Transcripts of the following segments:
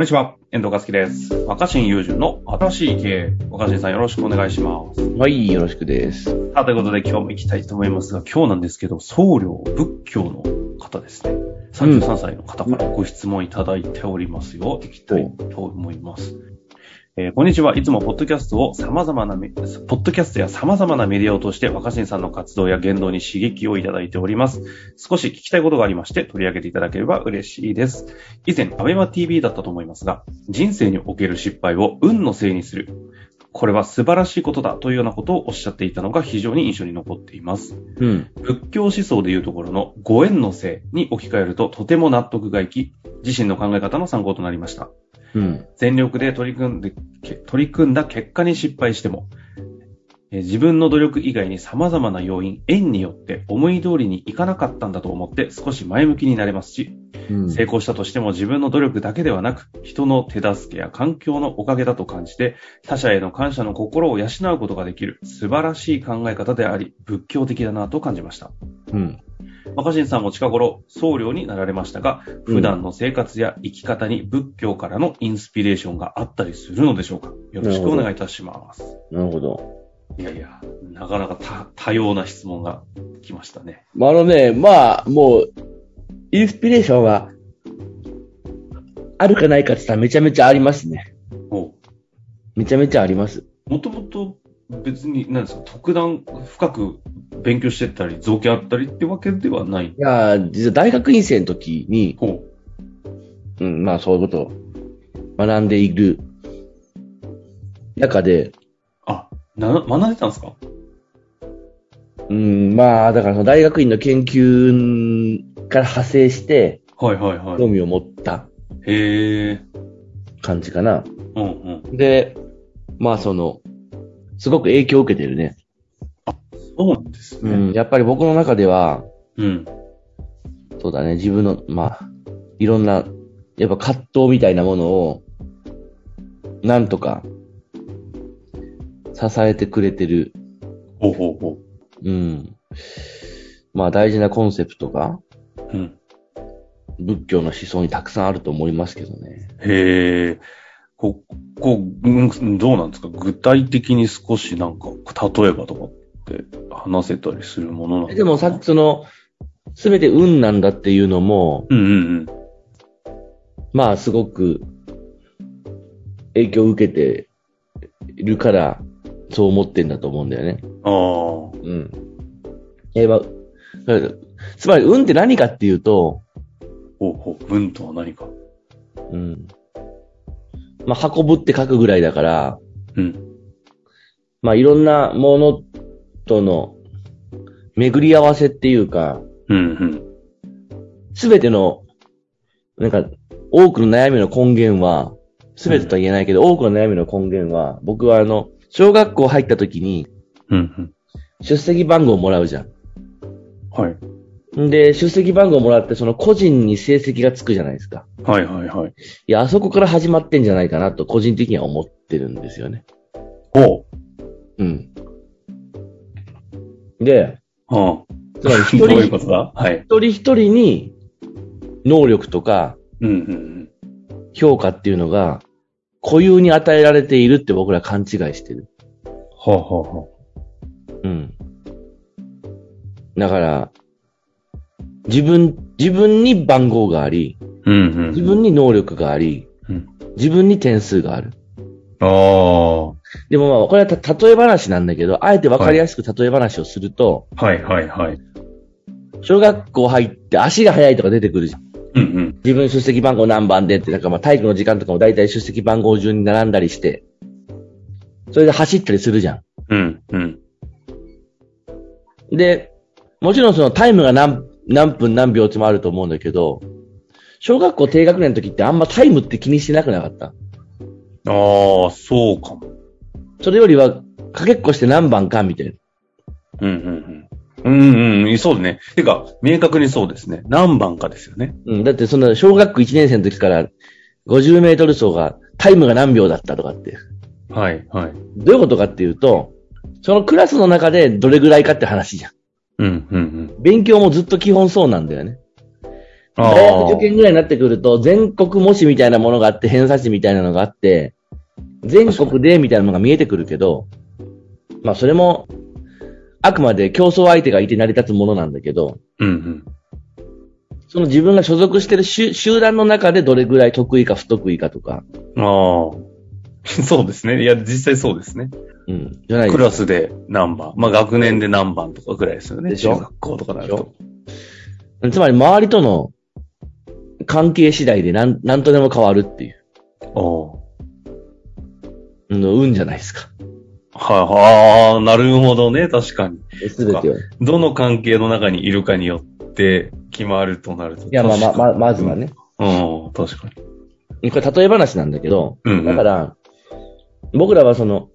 こんにちは、遠藤和樹です。若新友人の新しい経営。若新さんよろしくお願いします。はい、よろしくです。さあ、ということで今日も行きたいと思いますが、今日なんですけど、僧侶、仏教の方ですね。33歳の方からご質問いただいておりますよ。行きたいと思います。えーこんにちは。いつもポッドキャストを様々なメ、ポッドキャストや様々なメディアを通して若新さんの活動や言動に刺激をいただいております。少し聞きたいことがありまして取り上げていただければ嬉しいです。以前、アベマ TV だったと思いますが、人生における失敗を運のせいにする。これは素晴らしいことだというようなことをおっしゃっていたのが非常に印象に残っています。うん。仏教思想でいうところのご縁のせいに置き換えるととても納得がいき、自身の考え方の参考となりました。うん。全力で取り組んで、け取り組んだ結果に失敗しても、えー自分の努力以外に様々な要因、縁によって思い通りにいかなかったんだと思って少し前向きになれますし、うん。成功したとしても自分の努力だけではなく、人の手助けや環境のおかげだと感じて、他者への感謝の心を養うことができる素晴らしい考え方であり、仏教的だなと感じました。うん。若新さんも近頃僧侶になられましたが、普段の生活や生き方に仏教からのインスピレーションがあったりするのでしょうか？よろしくお願いいたします。なるほど。いやいや、なかなか多多様な質問が来ましたね。まあ、あのね、まあ、もう、インスピレーションは、あるかないかって言ったらめちゃめちゃありますね。おめちゃめちゃあります。もともと別に、何ですか、特段深く勉強してたり、造形あったりってわけではない。いやー、実は大学院生の時に、ほうん、まあそういうことを学んでいる中で、う。あ、な、学んでたんですか？うん、まあ、だからその大学院の研究から派生して、はいはいはい。興味を持ったへえ。感じかな。うんうん。で、まあその、すごく影響を受けてるね。そうですね。うん、やっぱり僕の中では、うん。そうだね、自分の、まあ、いろんな、やっぱ葛藤みたいなものを、なんとか、支えてくれてる、ほうほうほうん。まあ大事なコンセプトが、う。うん。仏教の思想にたくさんあると思いますけどね。へえ。こ、こう、うんどうなんですか？具体的に少しなんか、例えばとかって話せたりするものなのでもさっきその、すべて運なんだっていうのも、うんうんまあすごく、影響を受けているから、そう思ってんだと思うんだよね。うん。あうん。えまあ、つまり、運って何かっていうと、あ。ほうほう。文とは何か。うん。まあ、運ぶって書くぐらいだから、うん。まあ、いろんなものとの巡り合わせっていうか、うんうん。すべての、なんか、多くの悩みの根源は、すべてとは言えないけど、多くの悩みの根源は、僕はあの、小学校入った時に、うんうん。出席番号をもらうじゃはい。ん。で、出席番号をもらって、その個人に成績がつくじゃないですか。はいはいはい。いや、あそこから始まってんじゃないかなと、個人的には思ってるんですよね。ほうん。で、う。はつまりあ。一どういう人ことだ？はい。一人一人に能力とかうんうん評価っていうのが固有に与えられているって僕ら勘違いしてる。うん。はあはあはうん。だから、自分、自分に番号があり、あ。うんうん。自分に能力があり、うん自分に点数がある。ああ。でもまあ、これはた例え話なんだけど、あえてわかりやすく例え話をすると、はいはいはい。小学校入って足が速いとか出てくるじゃん。うんうん。自分出席番号何番でって、なんかまあ体育の時間とかも大体出席番号順に並んだりして、それで走ったりするじゃうんうん。ん。で、もちろんそのタイムが何、何分何秒ってもあると思うんだけど、小学校低学年の時ってあんまタイムって気にしてなくなかった？ああ、そうかも。それよりは、かけっこして何番かみたいな。うんうんうん。うんうん、そうね。てか、明確にそうですね。何番かですよね。うん。だってその小学校1年生の時から50メートル走がタイムが何秒だったとかって。はい、はい。どういうことかっていうと、そのクラスの中でどれぐらいかって話じゃん。うん、うん、勉強もずっと基本そうなんだよね。あ大学受験ぐらいになってくると、全国模試みたいなものがあって、偏差値みたいなのがあって、全国でみたいなのが見えてくるけど、まあそれも、あくまで競争相手がいて成り立つものなんだけど、うんうん。その自分が所属してる集集団の中でどれぐらい得意か不得意かとか、ああ。そうですね。いや、実際そうですね。うん、じゃないクラスで何番。まあ、学年で何番とかぐらいですよね。でしょ？中学校とかなると。つまり周りとの関係次第でなん、なんとでも変わるっていう、おーうん、運じゃないですか。はい、ああ、なるほどね。確かに。すべてを。いどの関係の中にいるかによって決まるとなると。や、まあまあ、まあ、まずはね。ね。うん、確かに。これ例え話なんだけど、うんうんだから、僕らはその、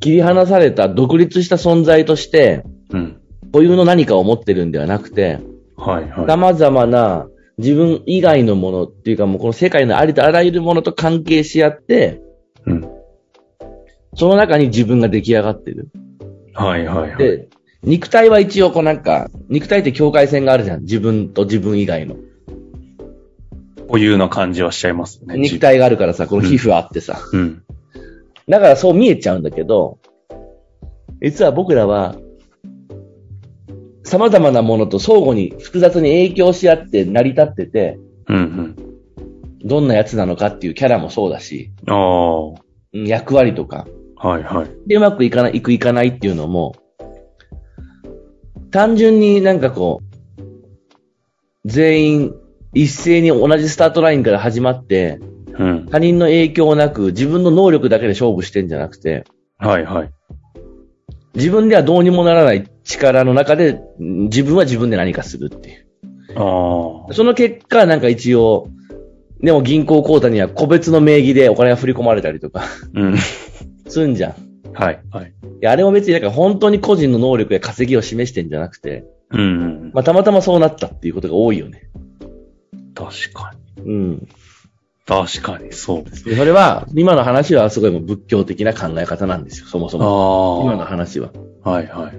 切り離された独立した存在として、うん。固有の何かを持ってるんではなくて、はい、はい。様々な自分以外のものっていうかもうこの世界のありとあらゆるものと関係し合って、うん。その中に自分が出来上がってる。はい、はい、はい。で、肉体は一応こうなんか、肉体って境界線があるじゃん。自分と自分以外の。固有な感じはしちゃいますよね。肉体があるからさ、この皮膚あってさ。うん。だからそう見えちゃうんだけど、実は僕らは、様々なものと相互に複雑に影響し合って成り立ってて、うん、どんなやつなのかっていうキャラもそうだし、うん。ああ。役割とか、い、はい。でうまくいかない、いくいかないっていうのも、単純になんかこう、全員一斉に同じスタートラインから始まって、うん。他人の影響なく自分の能力だけで勝負してんじゃなくて、はい、はい。自分ではどうにもならない力の中で、ん自分は自分で何かするっていう。ああ。その結果、なんか一応、でも銀行口座には個別の名義でお金が振り込まれたりとか、うん。すんじゃん。いはい、はい。や、あれも別になんか本当に個人の能力や稼ぎを示してんじゃなくて、うんうん。まあたまたまそうなったっていうことが多いよね。確かに。うん。確かに、そうです。でそれは、今の話はすごいもう仏教的な考え方なんですよ、そもそも。今のあ話は。あ。はい、はい。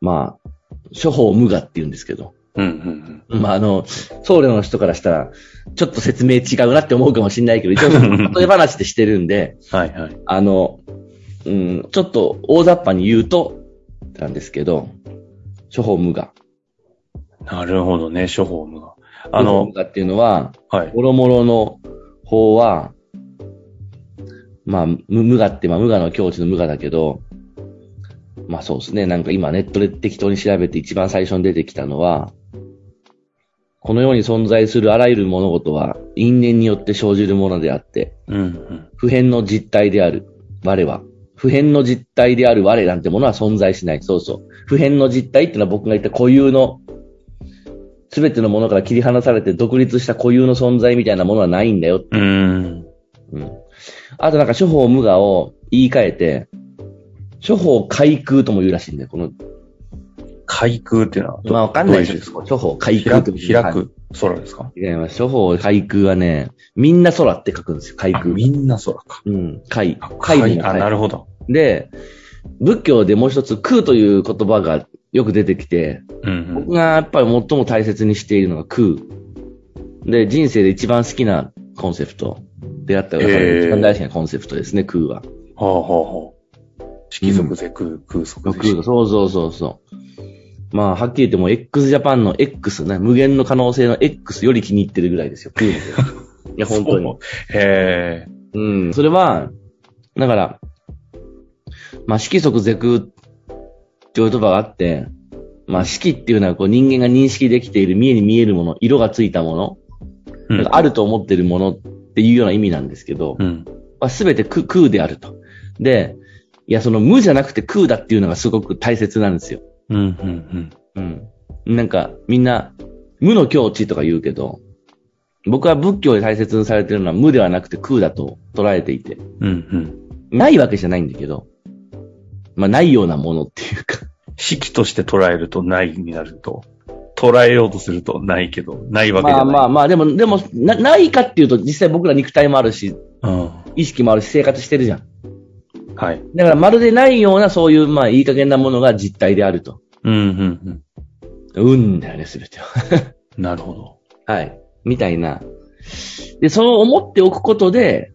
まあ、諸法無我って言うんですけど。うん、うん、まあ、あの、僧侶の人からしたら、ちょっと説明違うなって思うかもしれないけど、一応、例え話でしてるんで、うん。はい、はい。あの、うん、ちょっと大雑把に言うと、なんですけど、諸法無我。なるほどね、処方無が。あの無、我っていうのは、はい。もろもろの法は、まあ、無無我って、まあ、無我の境地の無我だけど、まあそうですね。なんか今ネットで適当に調べて一番最初に出てきたのは、この世に存在するあらゆる物事は因縁によって生じるものであって、うん、うん。普遍の実体である我は、普遍の実体である我なんてものは存在しない。そうそう。普遍の実体っていうのは僕が言った固有の、すべてのものから切り離されて独立した固有の存在みたいなものはないんだよ。うーん。うん。あとなんか諸法無我を言い換えて、諸法開空とも言うらしいんだよ。この、開空っていうのはど、まあわかんないですか？諸法開空開く、開く空ですか？違います。諸法開空はね、みんな空って書くんですよ。開あ、空。みんな空か。うん。開。あ、開開あ、なる。るほど。で、仏教でもう一つ空という言葉がよく出てきて、うん、僕がやっぱり最も大切にしているのが空。で、人生で一番好きなコンセプト。出会ったから、へー一番大好きなコンセプトですね、空は。うん。はあ、はあ、はあ。色族で空、空足で空そうそうそうそう。まあ、はっきり言っても x ジャパンの X ね、無限の可能性の X より気に入ってるぐらいですよ。いや、本当に。へえ。うん、それは、だから、まあ、色即是空っていう言葉があって、まあ、色っていうのはこう人間が認識できている見えに見えるもの、色がついたもの、うんあると思ってるものっていうような意味なんですけど、うん。まあ、全て空空であると。で、いや、その無じゃなくて空だっていうのがすごく大切なんですよ。うん、うん、うん。なんか、みんな、無の境地とか言うけど、僕は仏教で大切にされてるのは無ではなくて空だと捉えていて、うん。うん、うん。ないわけじゃないんだけど、まあないようなものっていうか、式として捉えるとないになると、捉えようとするとないけど、ないわけじゃない。まあまあまあ、でも、でもな、ないかっていうと実際僕ら肉体もあるし、うん。意識もあるし生活してるじゃん。はい。だからまるでないようなそういうまあいい加減なものが実体であると。うん、うん、うん。運だよね、すべては。なるほど。はい。みたいな。で、そう思っておくことで、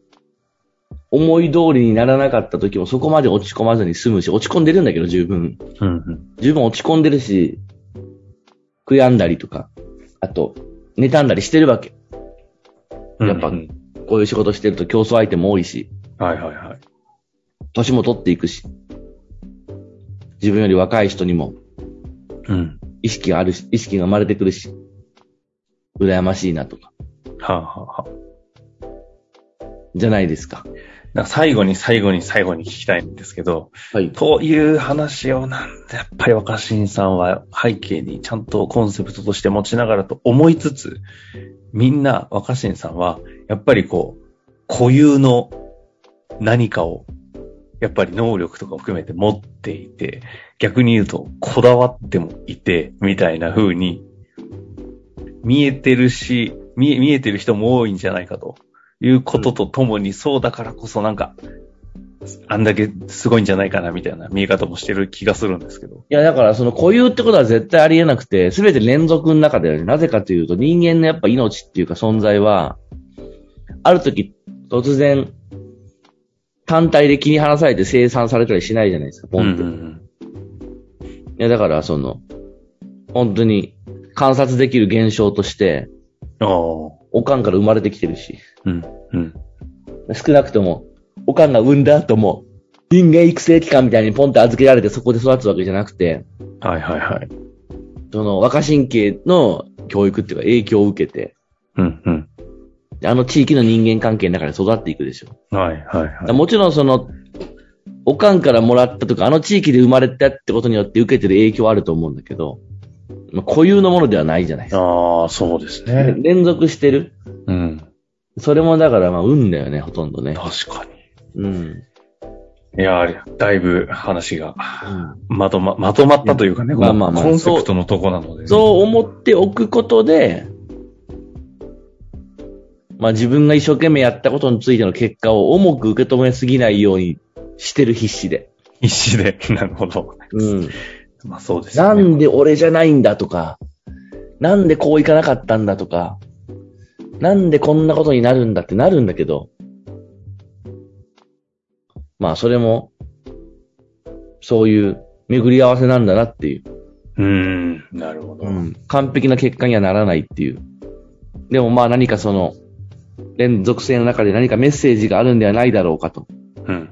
思い通りにならなかった時もそこまで落ち込まずに済むし、落ち込ん。でるん。だけど十分。うん。うん。十分落ち込ん。でるし、悔やんだりとか、あと、妬んだりしてるわけ。やっぱうんこういう仕事してると競争相手も多いし、はいはいはい。年も取っていくし、自分より若い人にもうん。意識があるし、意識が生まれてくるし、羨ましいなとか、はあ、はあはあ、じゃないですか。なんか最後に最後に最後に聞きたいんですけど、はい。という話をなんでやっぱり若新さんは背景にちゃんとコンセプトとして持ちながらと思いつつ、みんな若新さんはやっぱりこう、固有の何かをやっぱり能力とかを含めて持っていて、逆に言うとこだわってもいて、みたいな風に見えてるし、見え、見えてる人も多いんじゃないかということとともに、そうだからこそなんか、あんだけすごいんじゃないかなみたいな見え方もしてる気がするんですけど。いや、だからその固有ってことは絶対ありえなくて、すべて連続の中で、なぜかというと人間のやっぱ命っていうか存在は、ある時突然、単体で切り離されて生産されたりしないじゃないですか、ポンって。うんいや、だからその、本当に観察できる現象として。おかんから生まれてきてるし、うん。うん。少なくとも、おかんが産んだ後も、人間育成機関みたいにポンって預けられてそこで育つわけじゃなくて、はいはいはい。その若神経の教育っていうか影響を受けて、うん。うん。であの地域の人間関係の中で育っていくでしょ。はいはいはい。もちろんその、おかんからもらったとか、あの地域で生まれたってことによって受けてる影響はあると思うんだけど、まあ、固有のものではないじゃないですか。ああ、そうですね。連続してる。うん。それもだからまあ運だよね、ほとんどね。確かうん。に。いやー、だいぶ話がうんまとま、まとまったというかね、まあまあまあコンセプトのとこなので、ね。そう思っておくことで、まあ自分が一生懸命やったことについての結果を重く受け止めすぎないようにしてる必死で。必死で。なるほど。うん。まあそうですね。んで俺じゃないんだとか、なんでこういかなかったんだとか、なんでこんなことになるんだってなるんだけど、まあそれも、そういう巡り合わせなんだなっていう。うーん、なるほど。うん、完璧な結果にはならないっていう。でもまあ何かその、連続性の中で何かメッセージがあるんではないだろうかと。うん。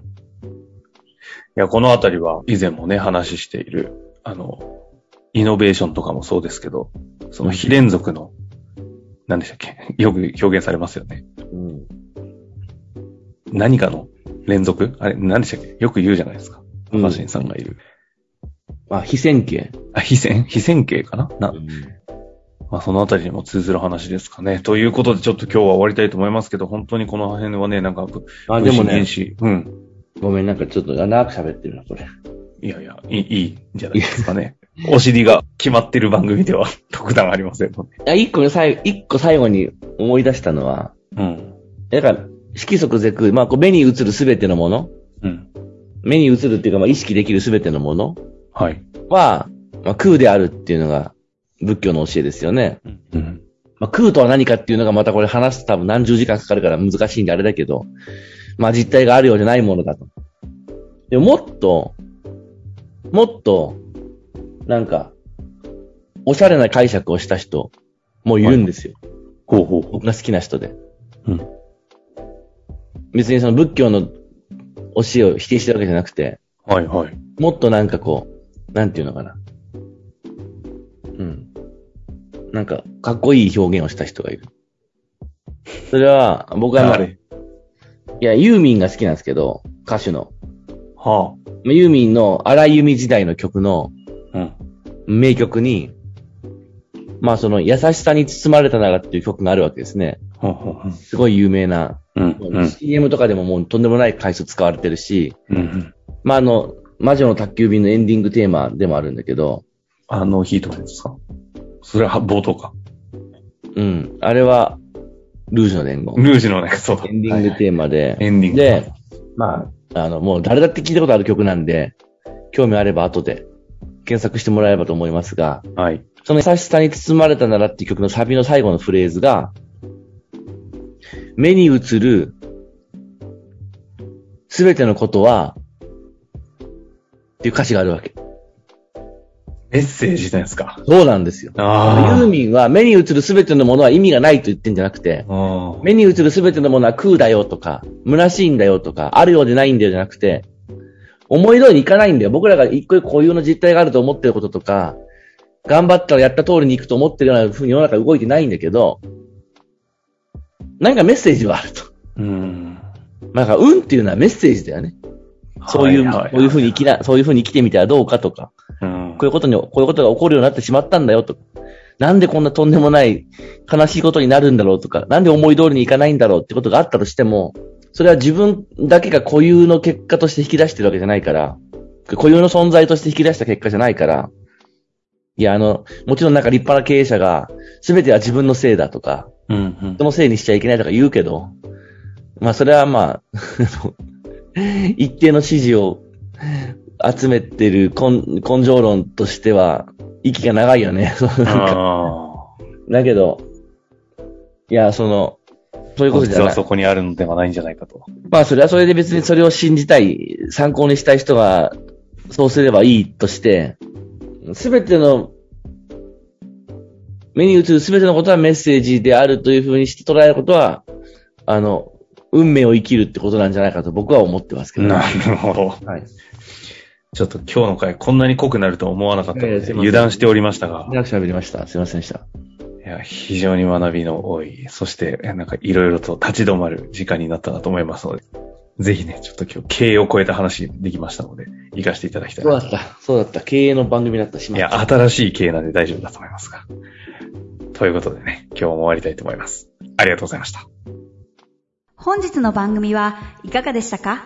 いや、このあたりは以前もね、話している、あの、イノベーションとかもそうですけど、その非連続の、何でしたっけ？よく表現されますよね。うん。何かの連続？あれ、何でしたっけ？よく言うじゃないですか。うんマシンさんがいる。まあ非線形。あ、非線？非線形かな？な、うんまあ、そのあたりにも通ずる話ですかね。ということで、ちょっと今日は終わりたいと思いますけど、本当にこの辺はね、なんか、あ、でもねうん。ごめん、なんかちょっと長く喋ってるな、これ。いやいや、いい、いいんじゃないですかね。お尻が決まってる番組では 特段ありませんので。あ、一個ね、最後、一個最後に思い出したのは、うん。だから、色即是空、まあ、こう目に映るすべてのもの、うん。目に映るっていうか、まあ、意識できるすべてのものはい。は、まあ、空であるっていうのが仏教の教えですよね。うん。まあ、空とは何かっていうのがまたこれ話すと多分何十時間かかるから難しいんであれだけど、まあ実体があるようじゃないものだと。でももっと、もっと、なんか、おしゃれな解釈をした人もいるんですよ。ほうほうほ僕が好きな人で。うん別にその仏教の教えを否定してるわけじゃなくて、う。はいはい。もっとなんかこう、なんていうのかな。なんか、かっこいい表現をした人がいる。それは、僕はいれや、ユーミンが好きなんですけど、歌手の。はまあユーミンの荒井由実時代の曲のあ。うん。名曲に、まあその優しさに包まれたならっていう曲があるわけですね。ほうほうほう。すごい有名な。うん。うん。CM とかでももうとんでもない回数使われてるし、うんうん。まああの、魔女の宅急便のエンディングテーマでもあるんだけど、あのヒートですか？それは冒頭か。うん。あれは、ルージュの伝言。ルージュのね、そうだ。エンディングテーマで、エンディング。で、まあ、あの、もう誰だって聞いたことある曲なんで、興味あれば後で検索してもらえればと思いますが、はい。その優しさに包まれたならっていう曲のサビの最後のフレーズが、目に映るすべてのことは、っていう歌詞があるわけ。メッセージですか？そうなんですよ。あユーミンは目に映るすべてのものは意味がないと言ってんじゃなくて、あ。目に映るすべてのものは空だよとか、虚しいんだよとか、あるようでないんだよじゃなくて、思い通りにいかないんだよ。僕らが一個一個固有の実態があると思ってることとか、頑張ったらやった通りに行くと思ってるような風に世の中動いてないんだけど、なんかメッセージはあると。うん。なんか、運っていうのはメッセージだよね。そういう、ははこういう風に生きな、そういう風に生きてみてはどうかとか、うんこういうことに、こういうことが起こるようになってしまったんだよと。か、なんでこんなとんでもない悲しいことになるんだろうとか、なんで思い通りにいかないんだろうってことがあったとしても、それは自分だけが固有の結果として引き出してるわけじゃないから、固有の存在として引き出した結果じゃないから、いや、あの、もちろんなんか立派な経営者が、すべては自分のせいだとか、うんうん。人のせいにしちゃいけないとか言うけど、まあそれはまあ、一定の支持を集めてる根根性論としては、息が長いよね。そうなんかあだけど、いや、その、そういうことじゃない。実はそこにあるのではないんじゃないかと。まあそれはそれで別にそれを信じたい、参考にしたい人が、そうすればいいとして、すべての、目に映るすべてのことはメッセージであるというふうにして捉えることは、あの、運命を生きるってことなんじゃないかと僕は思ってますけど、なるほど。はい。ちょっと今日の回こんなに濃くなるとは思わなかったので、油断しておりましたが、長く喋りました。すいませんでした。いや、非常に学びの多い、そして、えなんかいろいろと立ち止まる時間になったなと思いますので、ぜひね、ちょっと今日経営を超えた話できましたので、活かしていただきたいなそうだった。そうだった。経営の番組だった。しまいや、った。新しい経営なんで大丈夫だと思いますが。ということでね、今日も終わりたいと思います。ありがとうございました。本日の番組はいかがでしたか？